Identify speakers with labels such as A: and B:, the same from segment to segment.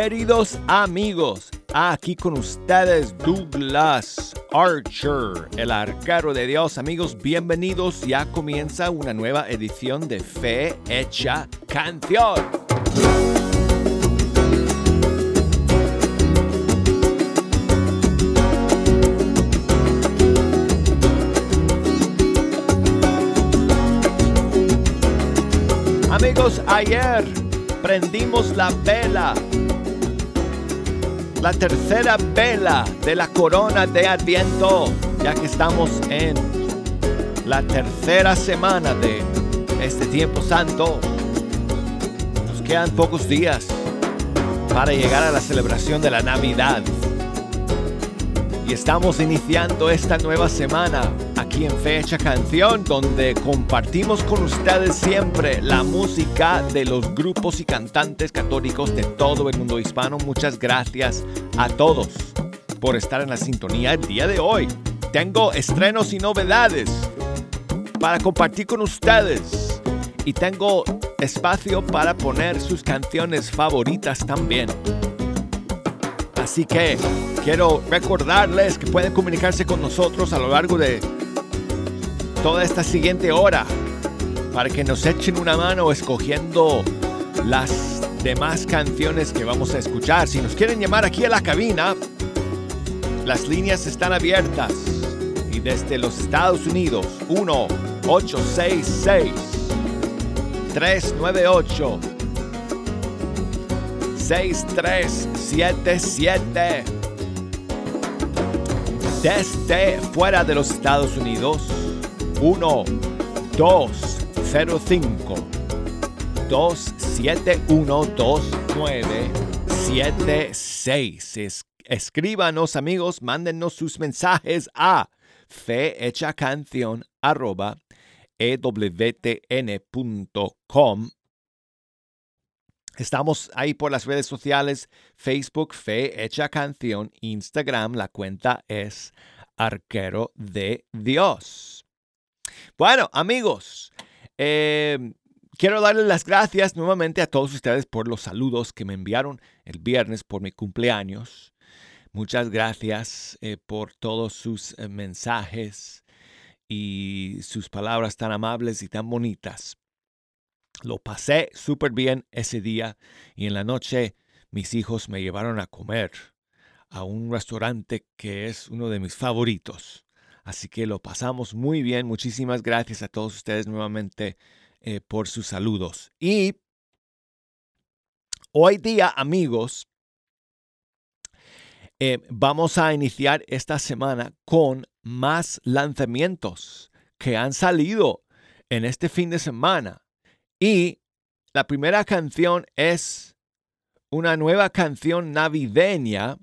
A: queridos amigos? Aquí con ustedes Douglas Archer, el arquero de Dios. Amigos, bienvenidos. Ya comienza una nueva edición de Fe Hecha Canción. Amigos, ayer prendimos la vela, la tercera vela de la corona de Adviento, ya que estamos en la tercera semana de este tiempo santo. Nos quedan pocos días para llegar a la celebración de la Navidad. Y estamos iniciando esta nueva semana aquí en Fecha Canción, donde compartimos con ustedes siempre la música de los grupos y cantantes católicos de todo el mundo hispano. Muchas gracias a todos por estar en la sintonía el día de hoy. Tengo estrenos y novedades para compartir con ustedes y tengo espacio para poner sus canciones favoritas también. Así que quiero recordarles que pueden comunicarse con nosotros a lo largo de toda esta siguiente hora para que nos echen una mano escogiendo las demás canciones que vamos a escuchar. Si nos quieren llamar aquí a la cabina, las líneas están abiertas y desde los Estados Unidos 1 866 398 6377 desde fuera de los Estados Unidos 1 205 271 2976 Escríbanos amigos, mándenos sus mensajes a fehechacanción arroba ewtn.com Estamos ahí por las redes sociales, Facebook, Fe Hecha Canción, Instagram, la cuenta es Arquero de Dios. Bueno, amigos, em, quiero darles las gracias nuevamente a todos ustedes por los saludos que me enviaron el viernes por mi cumpleaños. Muchas gracias eh, por todos sus eh, mensajes y sus palabras tan amables y tan bonitas. Lo pasé súper bien ese día y en la noche mis hijos me llevaron a comer a un restaurante que es uno de mis favoritos. Así que lo pasamos muy bien. Muchísimas gracias a todos ustedes nuevamente eh, por sus saludos. Y hoy día, amigos, eh, vamos a iniciar esta semana con más lanzamientos que han salido en este fin de semana. Y la primera canción es una nueva canción navideña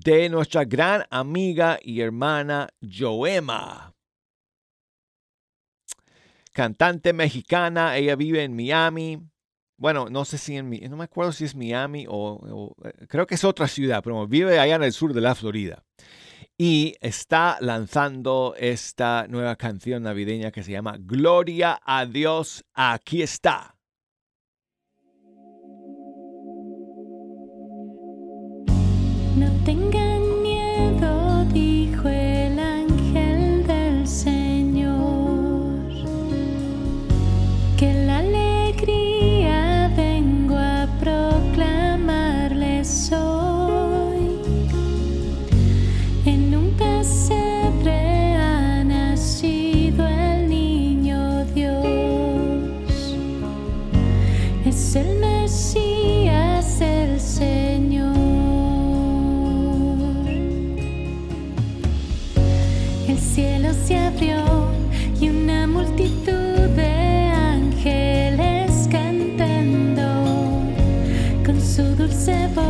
A: de nuestra gran amiga y hermana Joema. Cantante mexicana, ella vive en Miami. Bueno, no sé si en no me acuerdo si es Miami o, eh, creo que es otra ciudad, pero vive allá en el sur de la Florida y está lanzando esta nueva canción navideña que se llama Gloria a Dios, aquí está.
B: No su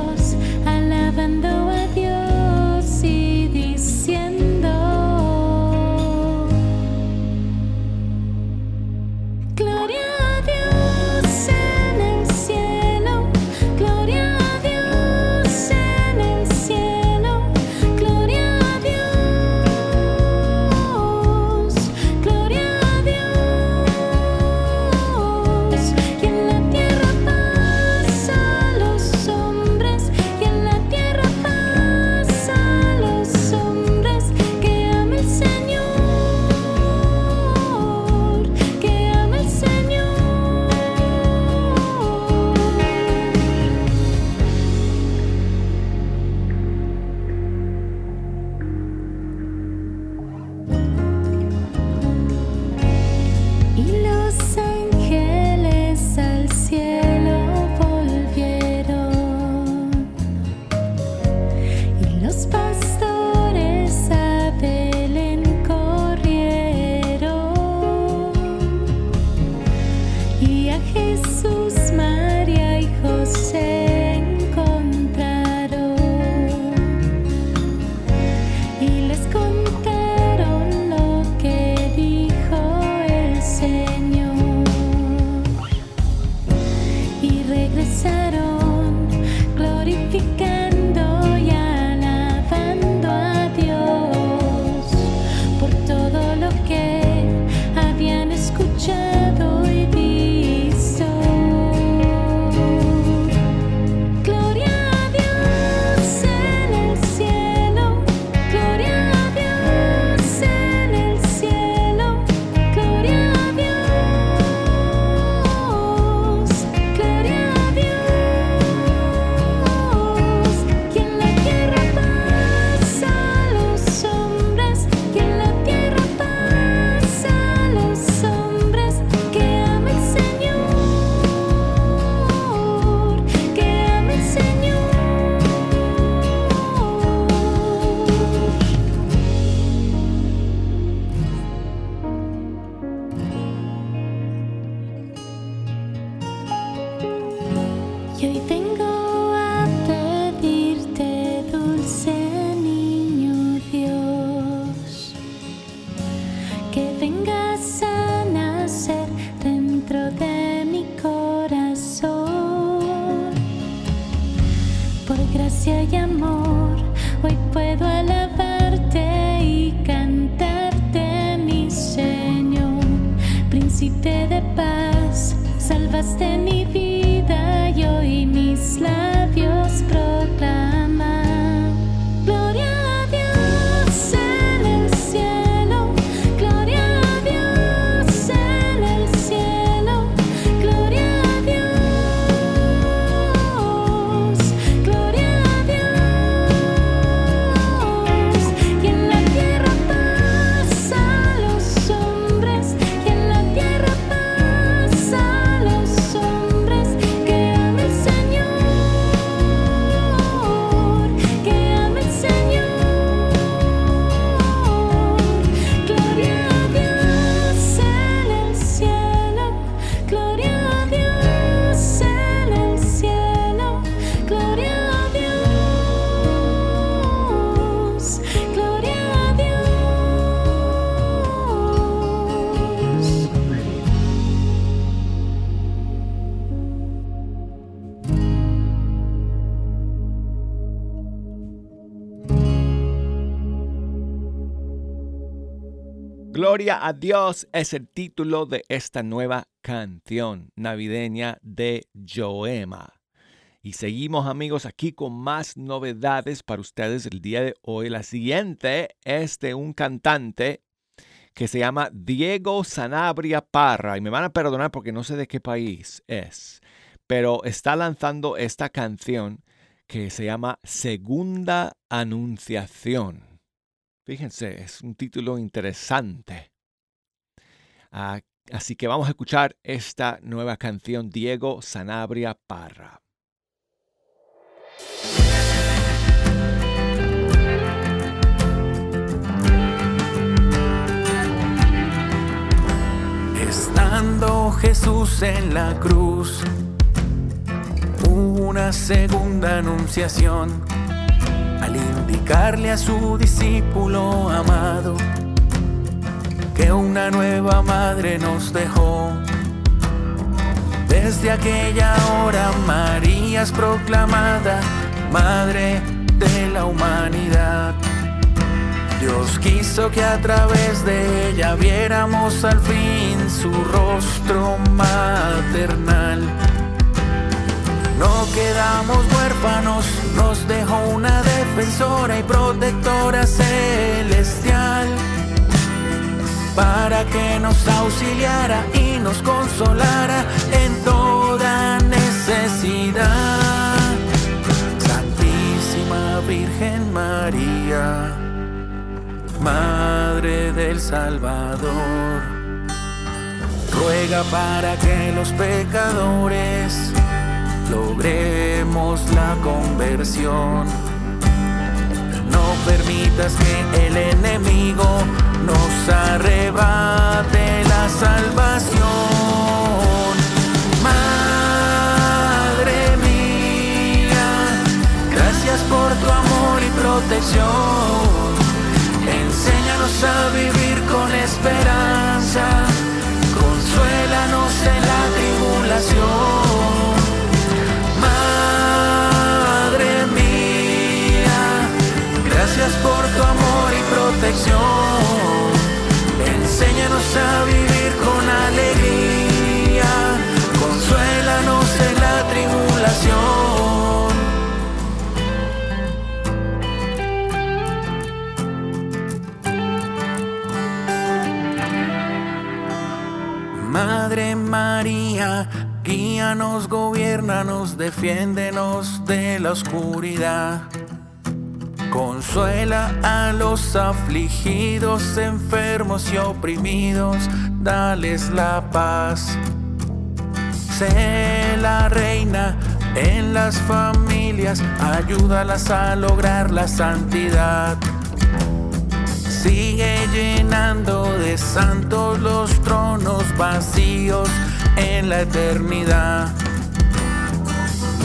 B: Gloria a Dios
A: es el título de esta nueva canción navideña de Joema. Y seguimos amigos aquí con más novedades para ustedes el día de hoy. La siguiente es de un cantante que se llama Diego Sanabria Parra. Y me van a perdonar porque no sé de qué país es. Pero está lanzando esta canción que se llama Segunda Anunciación. Fíjense, es un título interesante. Ah, así que vamos a escuchar esta nueva canción, Diego Sanabria Parra.
C: Estando Jesús en la cruz, una segunda anunciación al indicarle a su discípulo amado que una nueva madre nos dejó. Desde aquella hora María es proclamada Madre de la humanidad. Dios quiso que a través de ella viéramos al fin su rostro maternal. No quedamos huérfanos, nos dejó una defensora y protectora celestial para que nos auxiliara y nos consolara en toda necesidad. Santísima Virgen María, Madre del Salvador, ruega para que los pecadores logremos la conversión. Permitas que el enemigo nos arrebate la salvación. Madre mía, gracias por tu amor y protección. Enséñanos a vivir con esperanza. Consuélanos en la tribulación. A vivir con alegría. Consuélanos en la tribulación. Madre María, guíanos, gobiernanos, defiéndenos de la oscuridad. Consuela a los afligidos, enfermos y oprimidos, dales la paz. Sé la reina en las familias, ayúdalas a lograr la santidad. Sigue llenando de santos los tronos vacíos en la eternidad.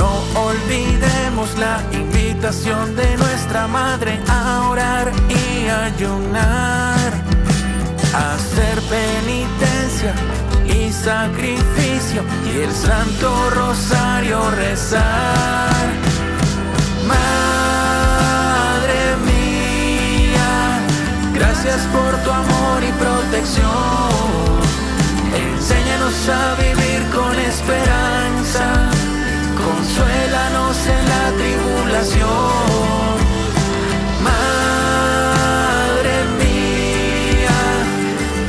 C: No olvidemos la invitación de nuestra madre a orar y ayunar, a hacer penitencia y sacrificio y el santo rosario rezar. Madre mía, gracias por tu amor y protección. Enséñanos a vivir con esperanza, en la tribulación. Madre mía,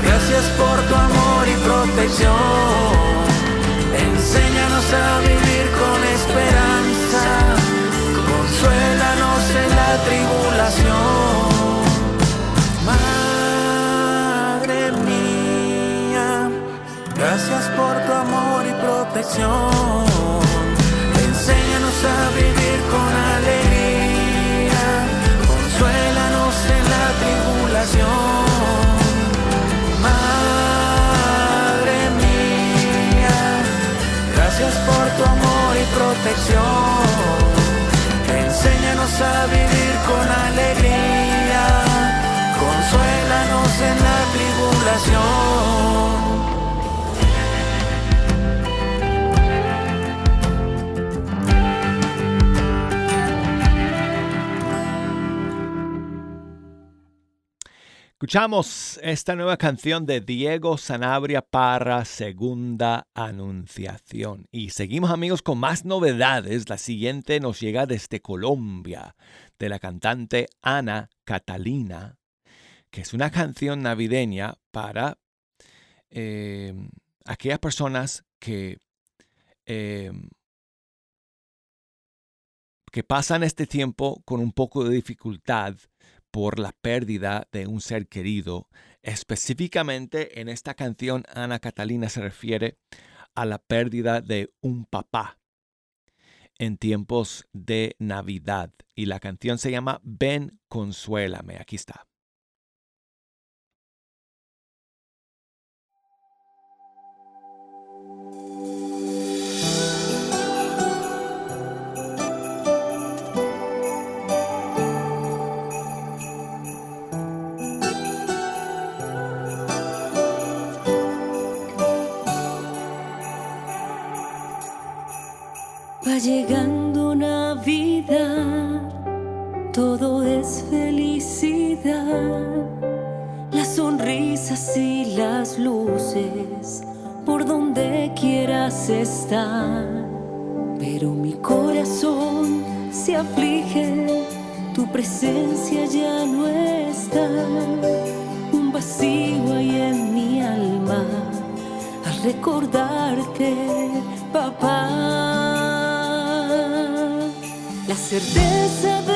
C: gracias por tu amor y protección. Enséñanos a vivir con esperanza, consuélanos en la tribulación. Madre mía, gracias por tu amor y protección. A vivir con alegría, consuélanos en la tribulación. Madre mía, gracias por tu amor y protección. Enséñanos a vivir con alegría, consuélanos en la tribulación.
A: Escuchamos esta nueva canción de Diego Sanabria para Segunda Anunciación. Y seguimos amigos con más novedades. La siguiente nos llega desde Colombia, de la cantante Ana Catalina, que es una canción navideña para eh, aquellas personas que, eh, que pasan este tiempo con un poco de dificultad por la pérdida de un ser querido. Específicamente en esta canción, Ana Catalina se refiere a la pérdida de un papá en tiempos de Navidad. Y la canción se llama Ven, consuélame. Aquí está.
D: Va llegando Navidad, todo es felicidad, las sonrisas y las luces por donde quieras estar. Pero mi corazón se aflige, tu presencia ya no está, un vacío hay en mi alma al recordarte, papá. La certeza de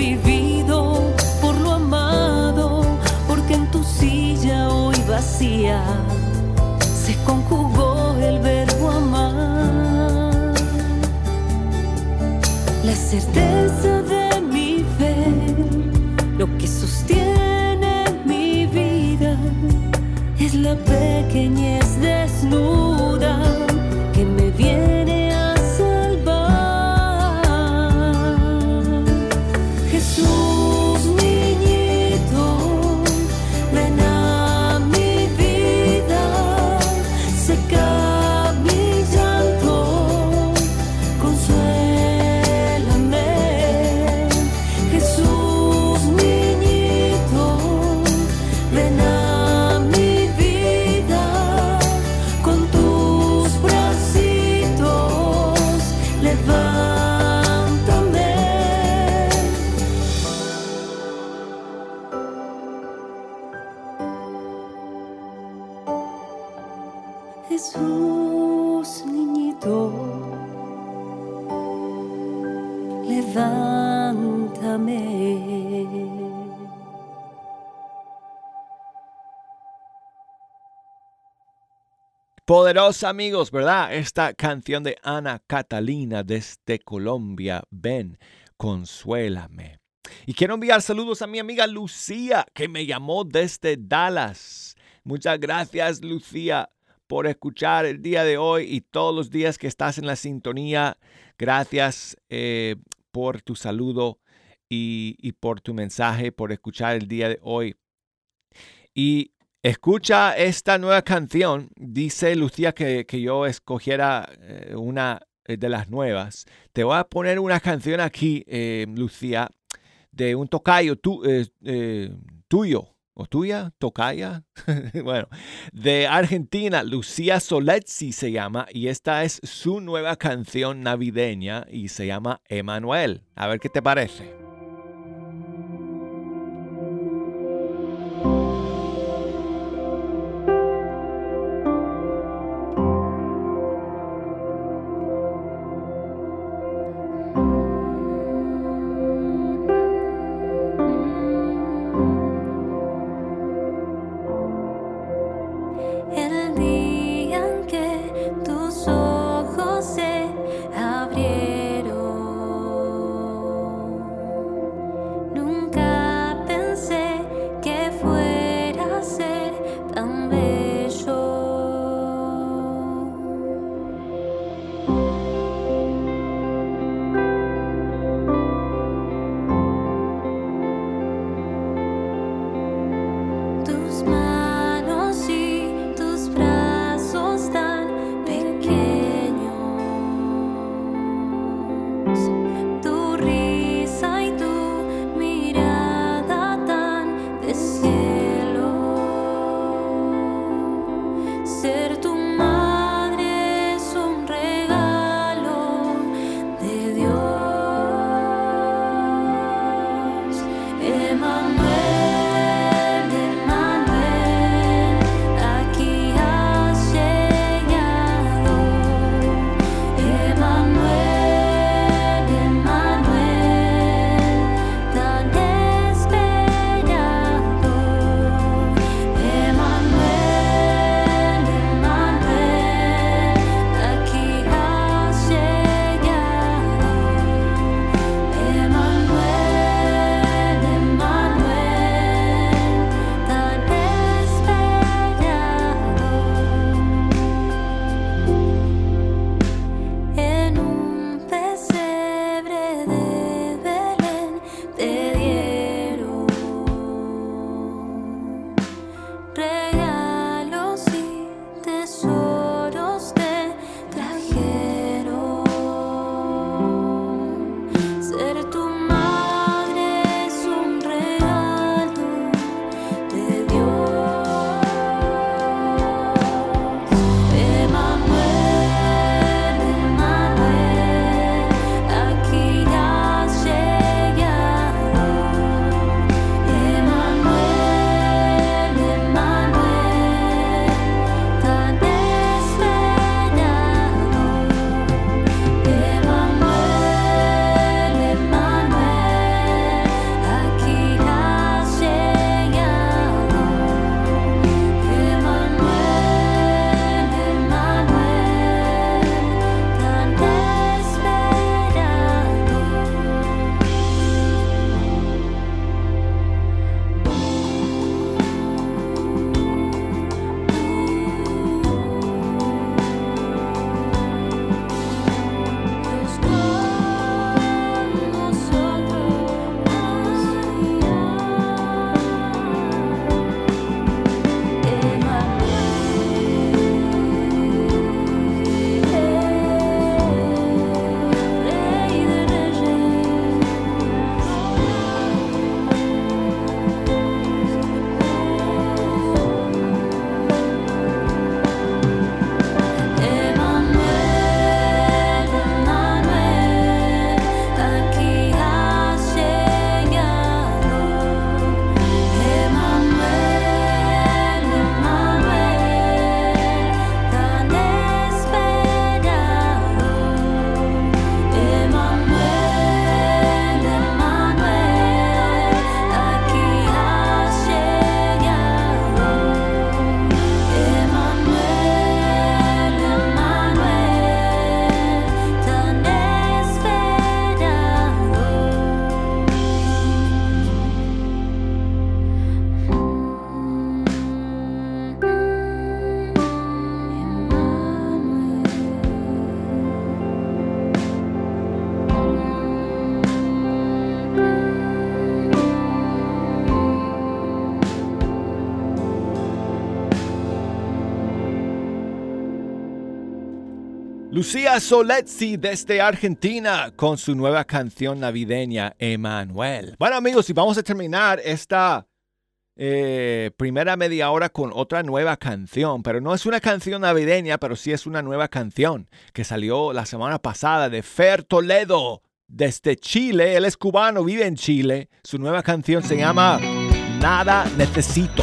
D: vivido, por lo amado, porque en tu silla hoy vacía se conjugó el verbo amar. La certeza de mi fe, lo que sostiene mi vida, es la pequeñez Poderosa amigos, ¿verdad? Esta canción de Ana Catalina desde Colombia, ven, consuélame. Y quiero enviar saludos a mi amiga Lucía, que me llamó desde Dallas. Muchas gracias, Lucía, por escuchar el día de hoy y todos los días que estás en la sintonía. Gracias eh, por tu saludo y, y por tu mensaje, por escuchar el día de hoy. Y Escucha esta nueva canción. Dice Lucía que, yo escogiera eh, una eh, de las nuevas. Te voy a poner una canción aquí, eh, Lucía, de un tocayo tuyo. ¿O tuya? ¿Tocaya? bueno, de Argentina, Lucía Soletzi se llama, y esta es su nueva canción navideña y se llama Emanuel. A ver qué te parece.
A: Lucía Soletzi desde Argentina con su nueva canción navideña, Emanuel. Bueno amigos, y vamos a terminar esta eh, primera media hora con otra nueva canción, pero no es una canción navideña, pero sí es una nueva canción que salió la semana pasada de Fer Toledo desde Chile. Él es cubano, vive en Chile. Su nueva canción se llama Nada Necesito.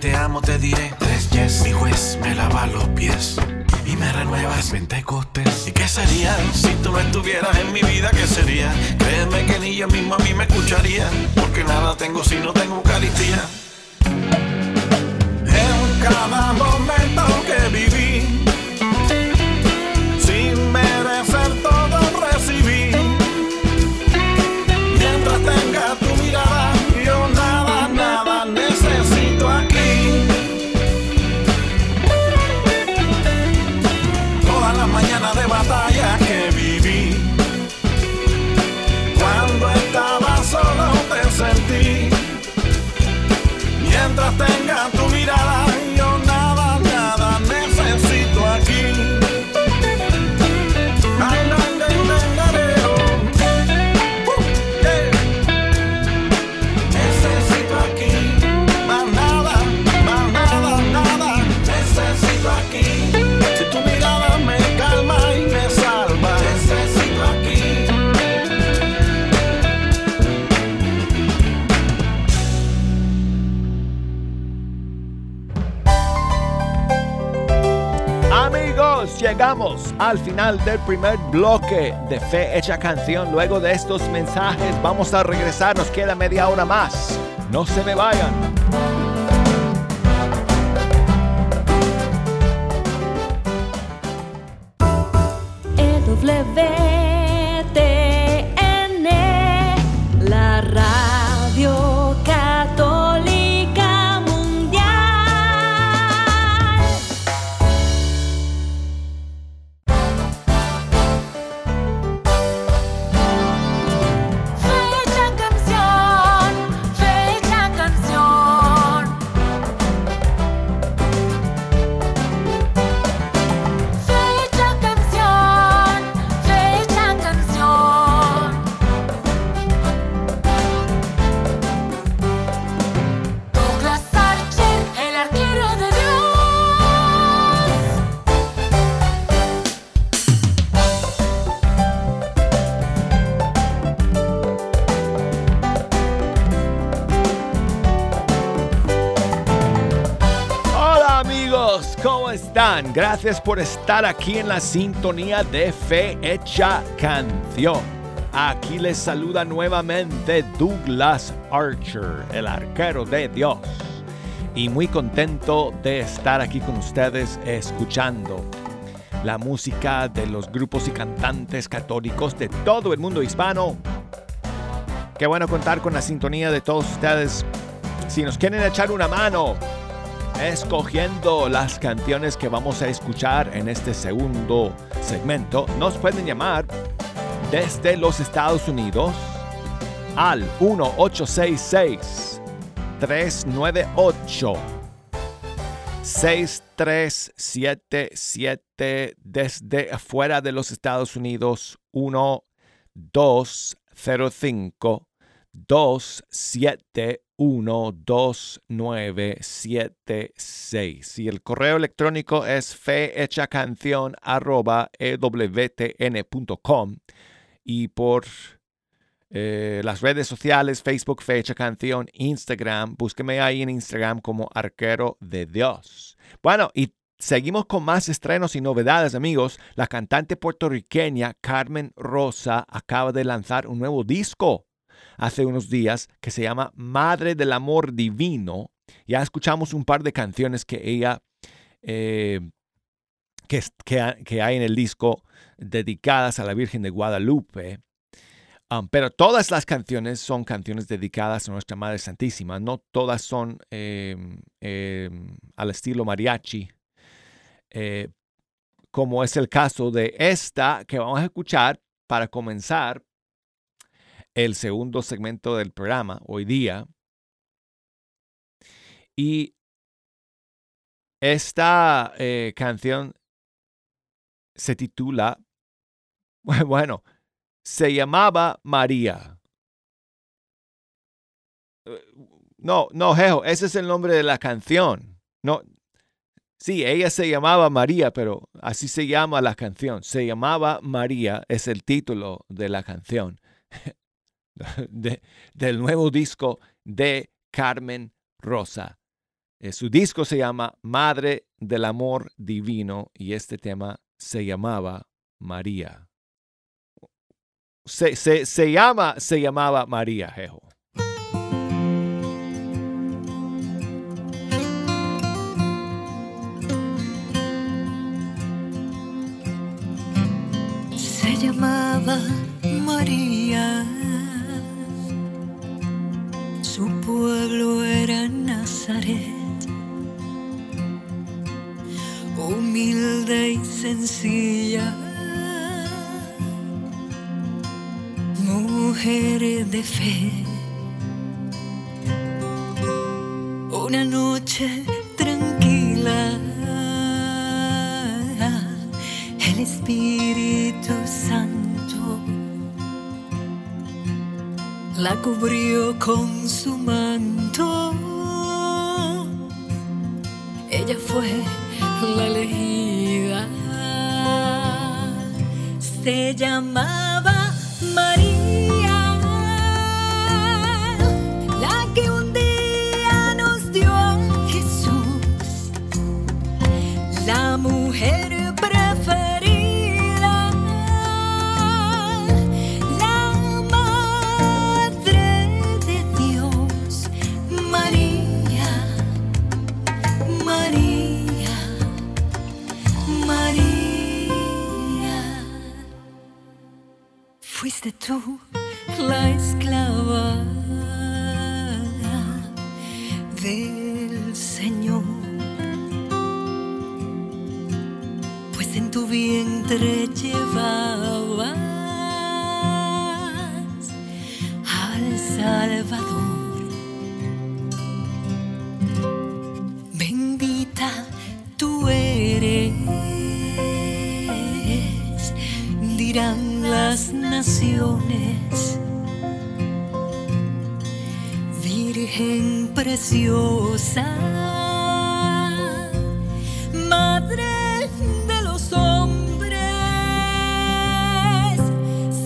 E: Te amo, te diré tres yes. Mi juez me lava los pies y me renuevas Pentecostés. ¿Y qué sería si tú no estuvieras en mi vida? ¿Qué sería? Créeme que ni yo mismo a mí me escucharía. Porque nada tengo si no tengo Eucaristía. En cada momento
A: llegamos al final del primer bloque de Fe Hecha Canción. Luego de estos mensajes vamos a regresar, nos queda media hora más. No se me vayan.
B: EWTN,
A: Gracias por estar aquí en la sintonía de Fe Hecha Canción. Aquí les saluda nuevamente Douglas Archer, el arquero de Dios. Y muy contento de estar aquí con ustedes escuchando la música de los grupos y cantantes católicos de todo el mundo hispano. Qué bueno contar con la sintonía de todos ustedes. Si nos quieren echar una mano escogiendo las canciones que vamos a escuchar en este segundo segmento, nos pueden llamar desde los Estados Unidos al 1866 398 6377 desde afuera de los Estados Unidos 1205 271 2976 y el correo electrónico es fehechacanción arroba ewtn.com y por eh, las redes sociales, Facebook, Fecha Canción, Instagram. Búsqueme ahí en Instagram como Arquero de Dios. Bueno, y seguimos con más estrenos y novedades, amigos. La cantante puertorriqueña Carmen Rosa acaba de lanzar un nuevo disco hace unos días que se llama Madre del Amor Divino. Ya escuchamos un par de canciones que ella... Eh, que, que, hay en el disco dedicadas a la Virgen de Guadalupe. Um, pero todas las canciones son canciones dedicadas a nuestra Madre Santísima. No todas son em, em, al estilo mariachi, eh, como es el caso de esta que vamos a escuchar para comenzar el segundo segmento del programa hoy día. Y esta eh, canción se titula, bueno, se llamaba María. No, no, Jejo, ese es el nombre de la canción. No, sí, ella se llamaba María, pero así se llama la canción. Se llamaba María, es el título de la canción del nuevo disco de Carmen Rosa. Eh, su disco se llama Madre del Amor Divino y este tema se llamaba María. Se, se, se llama, se llamaba María Jejo.
F: Se llamaba María. Su pueblo era Nazaret. Humilde y sencilla. Mujer de fe. Una noche tranquila. El Espíritu Santo la cubrió con su manto. Ella fue la elegida. Se llamaba tú la esclava del Señor. pues en tu vientre llevabas al Salvador. Naciones. Virgen preciosa, Madre de los hombres,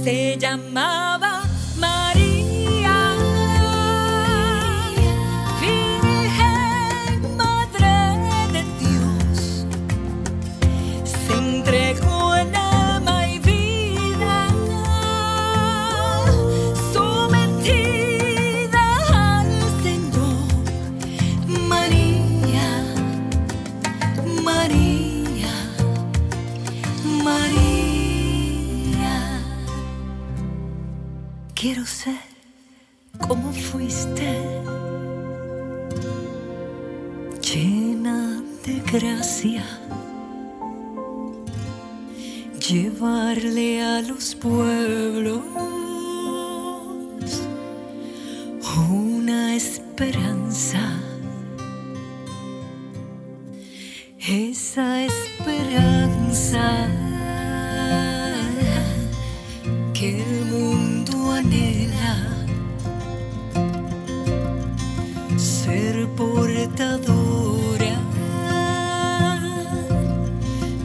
F: se llamaba quiero ser como fuiste, llena de gracia, llevarle a los pueblos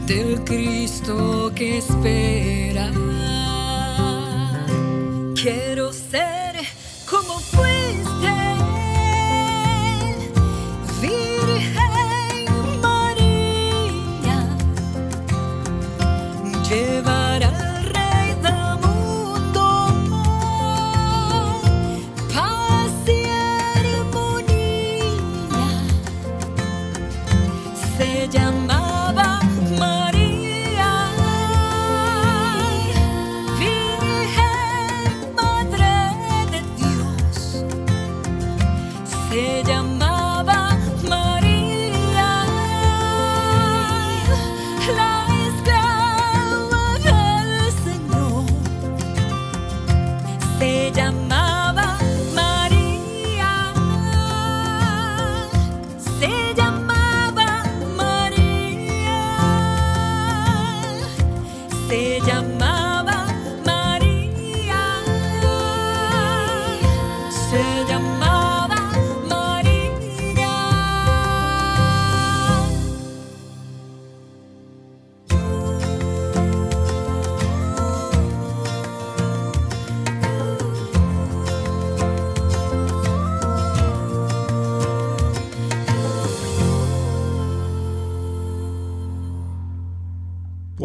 F: del Cristo que espera. Quiero ser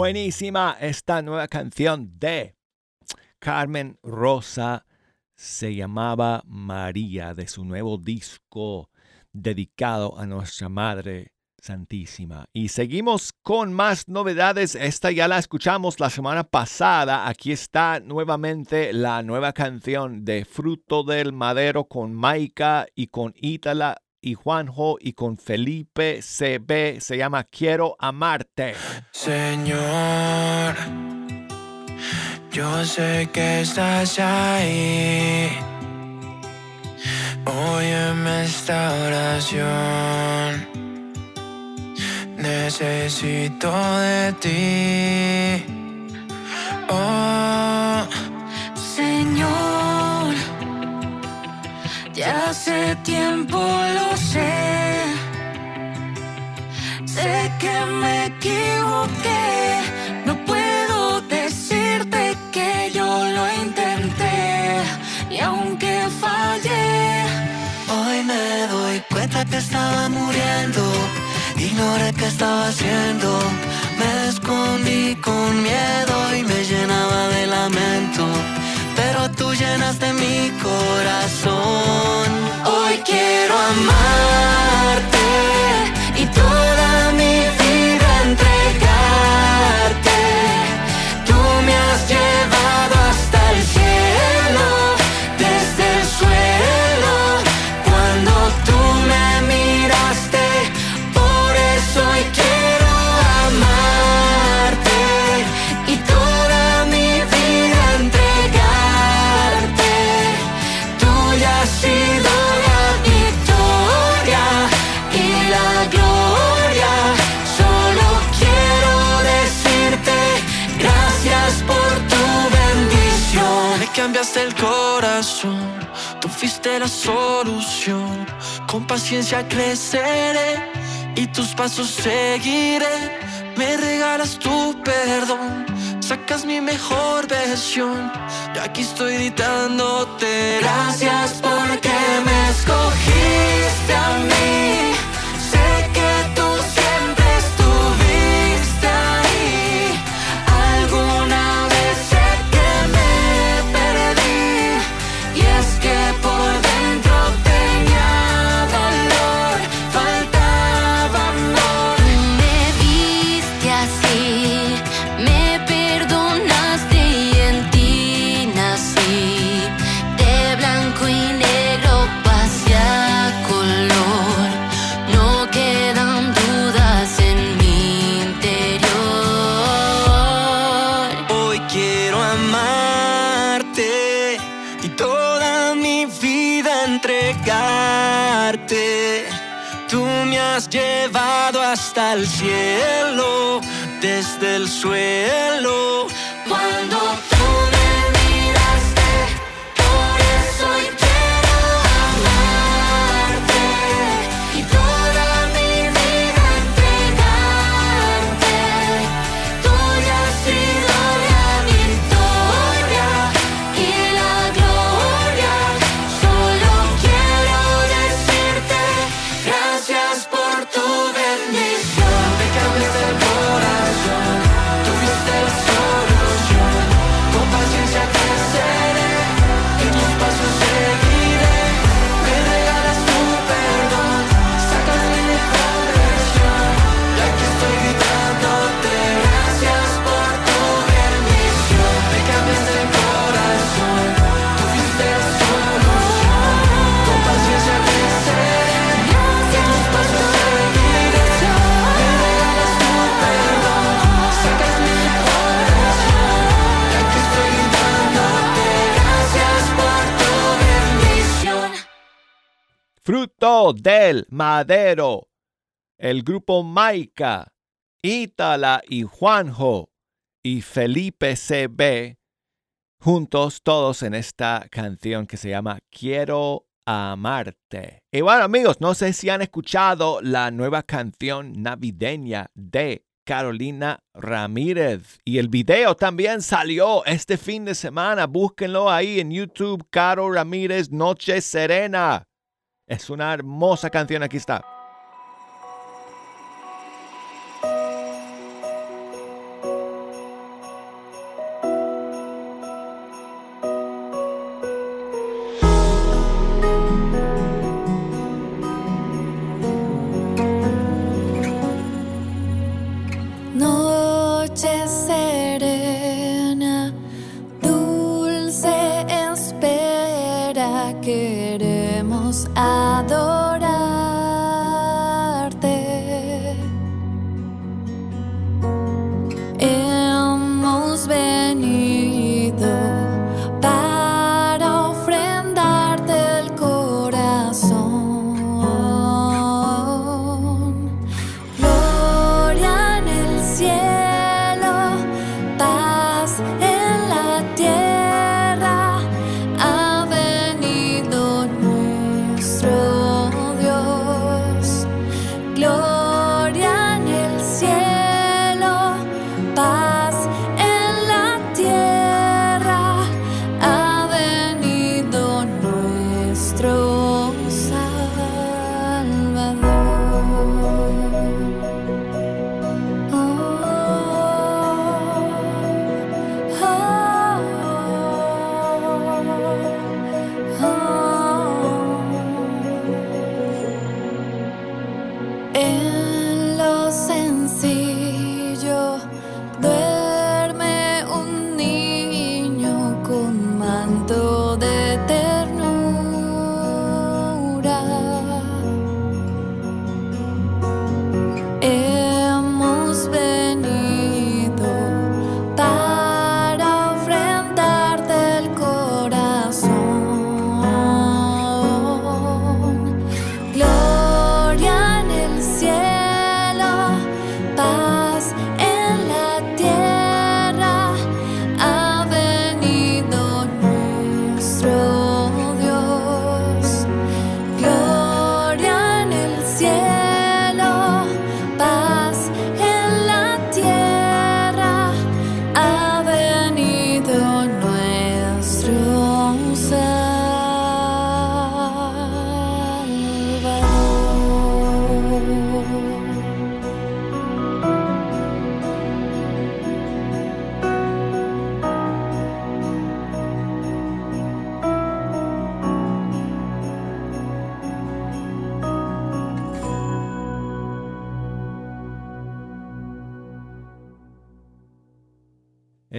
A: Buenísima esta nueva canción de Carmen Rosa. Se llamaba María de su nuevo disco dedicado a nuestra Madre Santísima. Y seguimos con más novedades. Esta ya la escuchamos la semana pasada. Aquí está nuevamente la nueva canción de Fruto del Madero con Maika y con Ítala y Juanjo y con Felipe CB. Se llama Quiero Amarte.
C: Señor, yo sé que estás ahí. Óyeme esta oración. Necesito de ti. Oh,
D: ya hace tiempo lo sé. Sé que me equivoqué. No puedo decirte que yo lo intenté. Y aunque fallé,
C: hoy me doy cuenta que estaba muriendo. Ignoré qué estaba haciendo. Me escondí con miedo y me llenaba de lamento. Pero tú llenaste mi corazón. Hoy quiero amarte cambiaste el corazón, tú fuiste la solución. Con paciencia creceré y tus pasos seguiré. Me regalas tu perdón, sacas mi mejor versión. Y aquí estoy gritándote gracias porque me escogiste a mí. al cielo desde el suelo
G: del Madero, el grupo Maica, Ítala y Juanjo y Felipe CB, juntos todos en esta canción que se llama Quiero amarte. Y bueno amigos, no sé si han escuchado la nueva canción navideña de Carolina Ramírez. Y el video también salió este fin de semana. Búsquenlo ahí en YouTube, Caro Ramírez, Noche Serena. Es una hermosa canción, aquí está.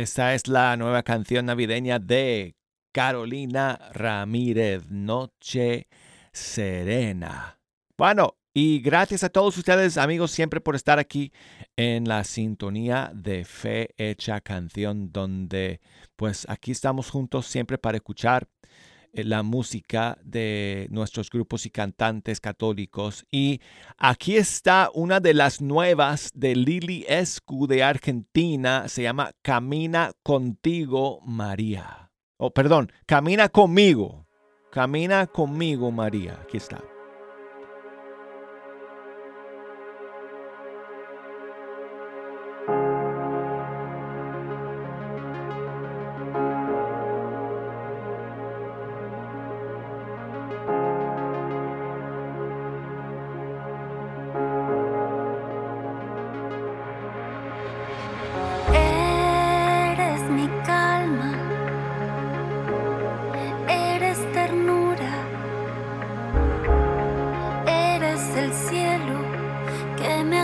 G: Esta es la nueva canción navideña de Carolina Ramírez, Noche Serena. Bueno,
A: y gracias a todos ustedes, amigos, siempre por estar aquí en la sintonía de Fe Hecha Canción, donde pues aquí estamos juntos siempre para escuchar la música de nuestros grupos y cantantes católicos. Y aquí está una de las nuevas de Lili Escu de Argentina, se llama Camina contigo, María. Oh, perdón, Camina conmigo. Camina conmigo, María. Aquí está.
B: Eres el cielo que me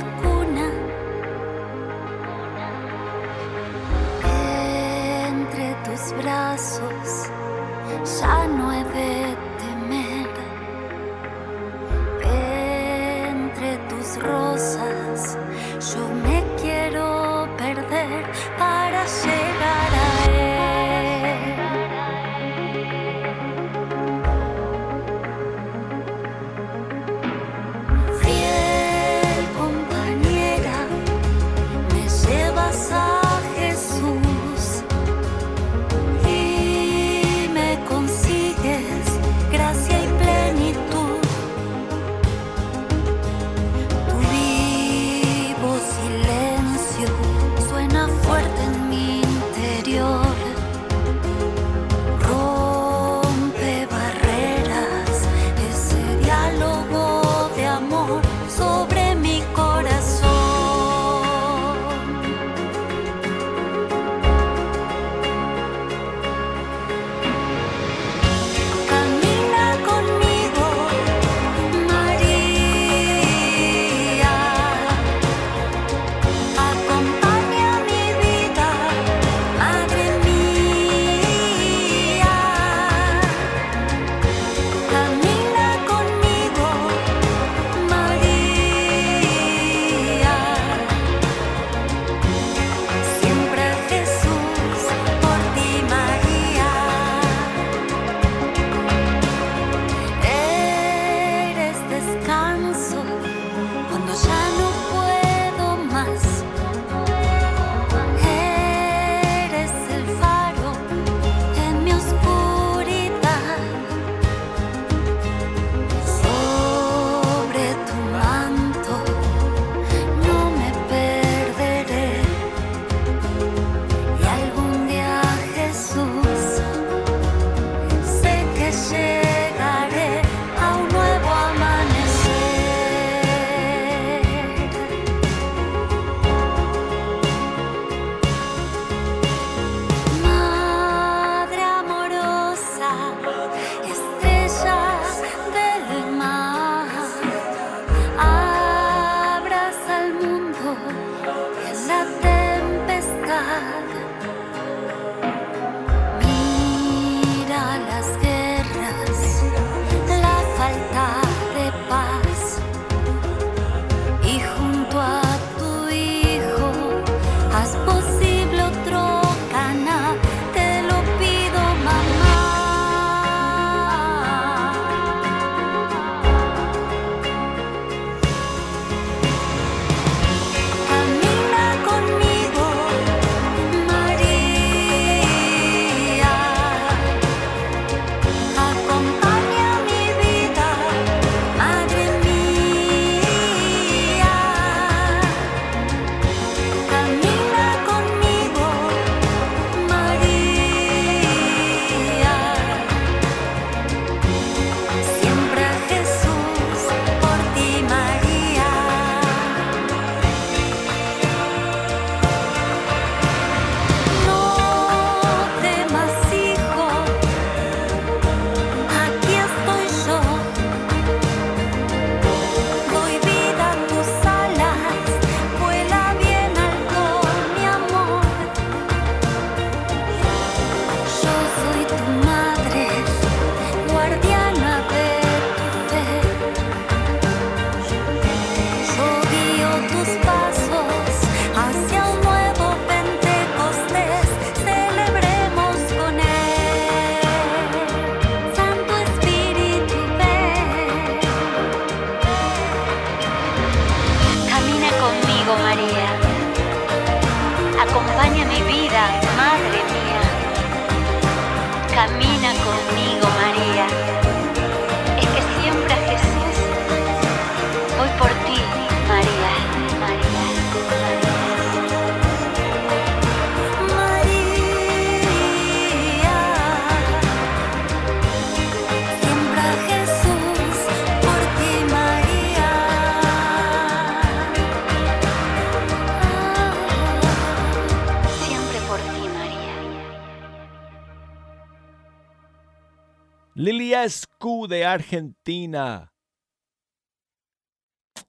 H: Argentina.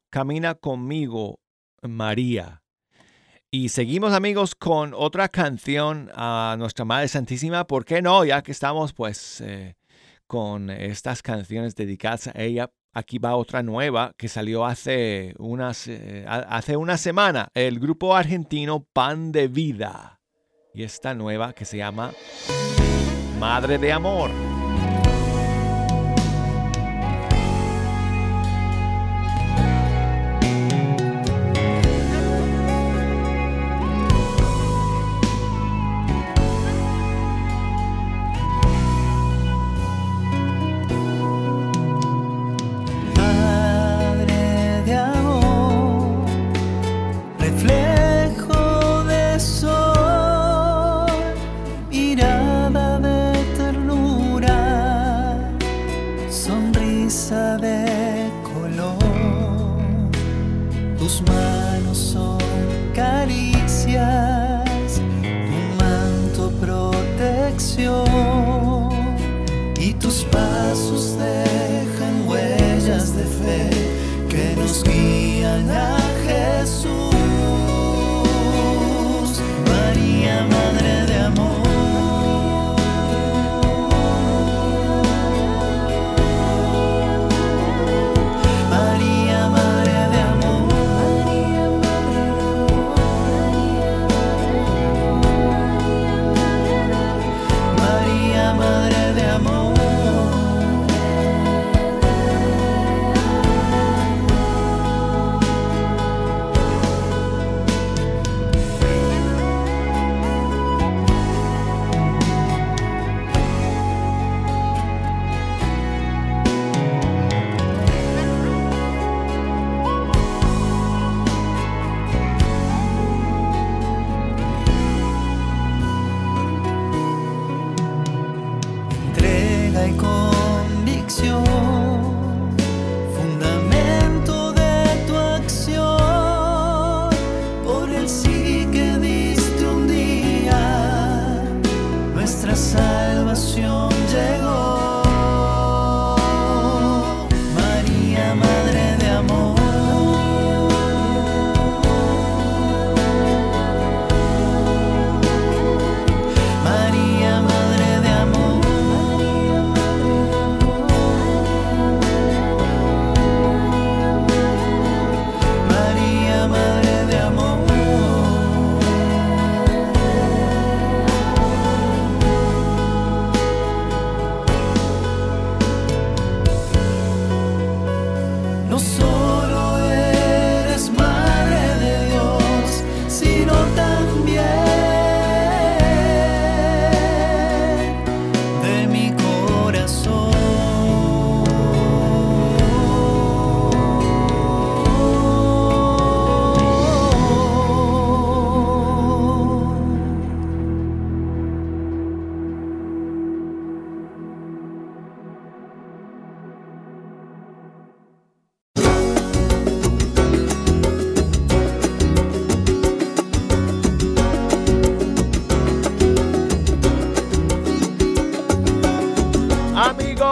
H: Camina conmigo, María. Y seguimos amigos con otra canción a nuestra Madre Santísima. ¿Por qué no? Ya que estamos pues eh, con estas canciones dedicadas a ella. Aquí va otra nueva que salió hace, unas, eh, hace una semana. El grupo argentino Pan de Vida. Y esta nueva que se llama Madre de Amor.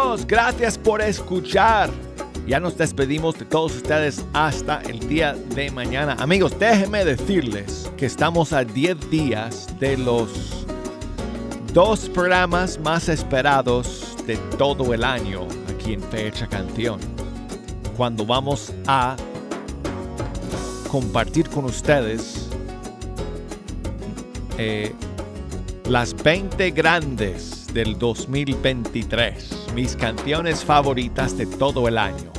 H: Gracias por escuchar. Ya nos despedimos de todos ustedes hasta el día de mañana. Amigos, déjenme decirles que estamos a 10 días de los dos programas más esperados de todo el año aquí en Fecha Canción. Cuando vamos a compartir con ustedes eh, las 20 grandes del 2023, mis canciones favoritas de todo el año.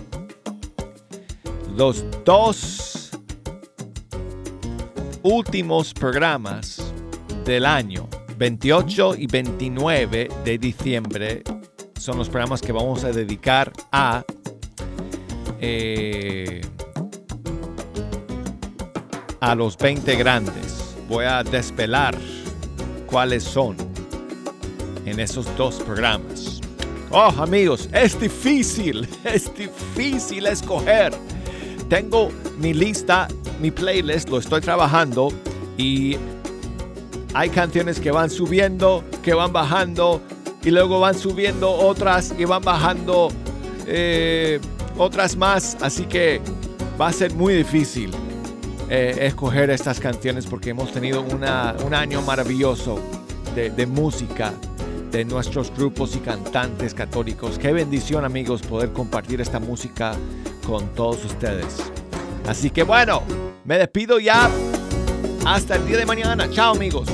H: Los dos últimos programas
A: del año. 28 y 29 de diciembre son los programas que vamos a dedicar a eh, a los 20 grandes. Voy a despelar cuáles son en esos dos programas. Oh, amigos, es difícil, es difícil escoger. Tengo mi lista, mi playlist, lo estoy trabajando y hay canciones que van subiendo, que van bajando y luego van subiendo otras y van bajando eh, otras más. Así que va a ser muy difícil eh, escoger estas canciones porque hemos tenido una- un año maravilloso de, de música de nuestros grupos y cantantes católicos. Qué bendición amigos poder compartir esta música con todos ustedes. Así que bueno, me despido ya. Hasta el día de mañana. Chao amigos.